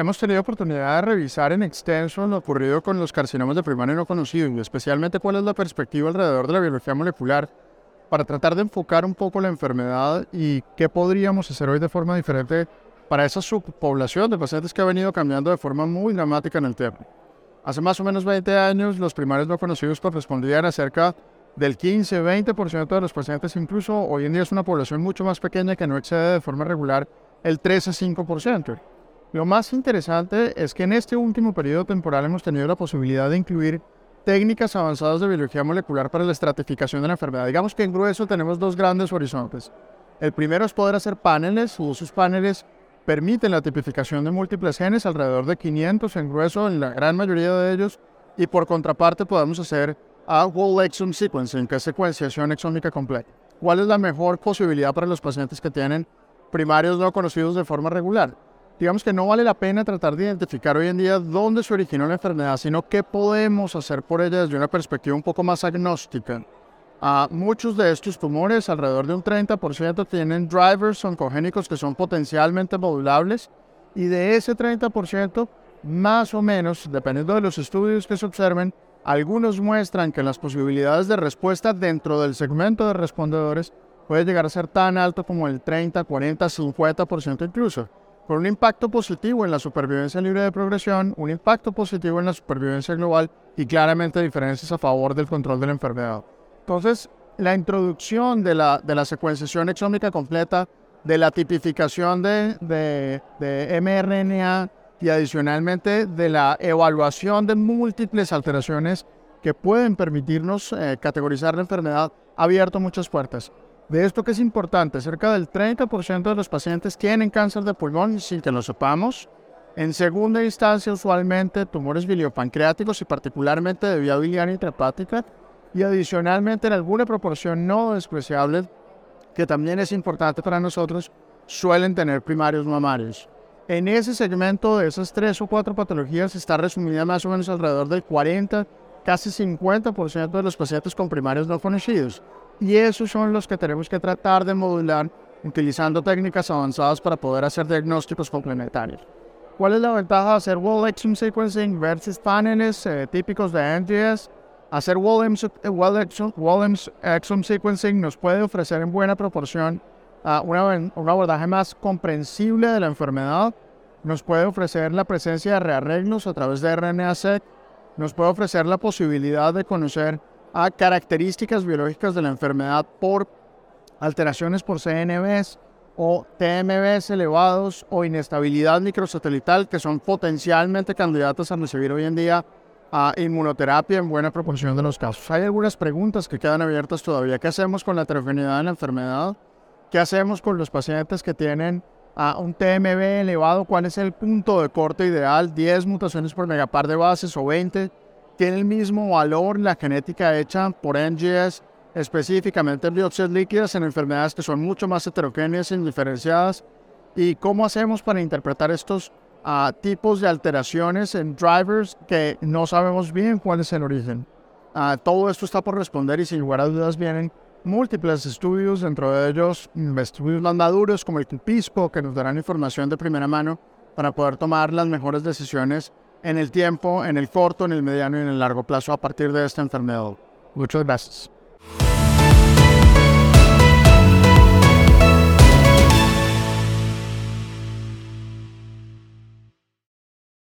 hemos tenido oportunidad de revisar en extenso lo ocurrido con los carcinomas de primaria no conocido y especialmente cuál es la perspectiva alrededor de la biología molecular para tratar de enfocar un poco la enfermedad y qué podríamos hacer hoy de forma diferente para esa subpoblación de pacientes que ha venido cambiando de forma muy dramática en el tiempo. Hace más o menos 20 años los primarios no conocidos correspondían a cerca del 15-20% de los pacientes, incluso hoy en día es una población mucho más pequeña que no excede de forma regular el 13-5%. Lo más interesante es que en este último periodo temporal hemos tenido la posibilidad de incluir técnicas avanzadas de biología molecular para la estratificación de la enfermedad. Digamos que en grueso tenemos dos grandes horizontes. El primero es poder hacer paneles, esos paneles permiten la tipificación de múltiples genes, alrededor de 500 en grueso en la gran mayoría de ellos, y por contraparte podemos hacer a whole exome sequencing, que es secuenciación exómica completa. ¿Cuál es la mejor posibilidad para los pacientes que tienen primarios no conocidos de forma regular? Digamos que no vale la pena tratar de identificar hoy en día dónde se originó la enfermedad, sino qué podemos hacer por ella desde una perspectiva un poco más agnóstica. a muchos de estos tumores, alrededor de un 30%, tienen drivers oncogénicos que son potencialmente modulables y de ese 30%, más o menos, dependiendo de los estudios que se observen, algunos muestran que las posibilidades de respuesta dentro del segmento de respondedores puede llegar a ser tan alto como el 30, 40, 50% incluso con un impacto positivo en la supervivencia libre de progresión, un impacto positivo en la supervivencia global y claramente diferencias a favor del control de la enfermedad. Entonces, la introducción de la, de la secuenciación exómica completa, de la tipificación de, de, de mRNA y adicionalmente de la evaluación de múltiples alteraciones que pueden permitirnos eh, categorizar la enfermedad, ha abierto muchas puertas. De esto que es importante, cerca del 30% de los pacientes tienen cáncer de pulmón sin que lo sepamos. En segunda instancia, usualmente tumores biliopancreáticos y particularmente de vía biliar intrahepática. Y adicionalmente, en alguna proporción no despreciable, que también es importante para nosotros, suelen tener primarios mamarios. En ese segmento de esas tres o cuatro patologías está resumida más o menos alrededor del 40, casi 50% de los pacientes con primarios no conocidos y esos son los que tenemos que tratar de modular utilizando técnicas avanzadas para poder hacer diagnósticos complementarios. ¿Cuál es la ventaja de hacer whole exome sequencing versus paneles eh, típicos de NGS? Hacer whole, exome, sequencing nos puede ofrecer en buena proporción uh, una, un abordaje más comprensible de la enfermedad, nos puede ofrecer la presencia de rearreglos a través de RNA-seq, nos puede ofrecer la posibilidad de conocer a características biológicas de la enfermedad por alteraciones por CNVs o TMVs elevados o inestabilidad microsatelital que son potencialmente candidatos a recibir hoy en día a inmunoterapia en buena proporción de los casos. Hay algunas preguntas que quedan abiertas todavía. ¿Qué hacemos con la heterogeneidad de la enfermedad? ¿Qué hacemos con los pacientes que tienen a un TMV elevado? ¿Cuál es el punto de corte ideal? ¿10 mutaciones por megapar de bases o 20? Tiene el mismo valor la genética hecha por NGS, específicamente en biopsias líquidas en enfermedades que son mucho más heterogéneas e indiferenciadas. ¿Y cómo hacemos para interpretar estos uh, tipos de alteraciones en drivers que no sabemos bien cuál es el origen? Uh, todo esto está por responder y sin lugar a dudas vienen múltiples estudios, dentro de ellos estudios más maduros como el CUPISPO, que nos darán información de primera mano para poder tomar las mejores decisiones en el tiempo, en el corto, en el mediano y en el largo plazo a partir de esta enfermedad. Muchas gracias.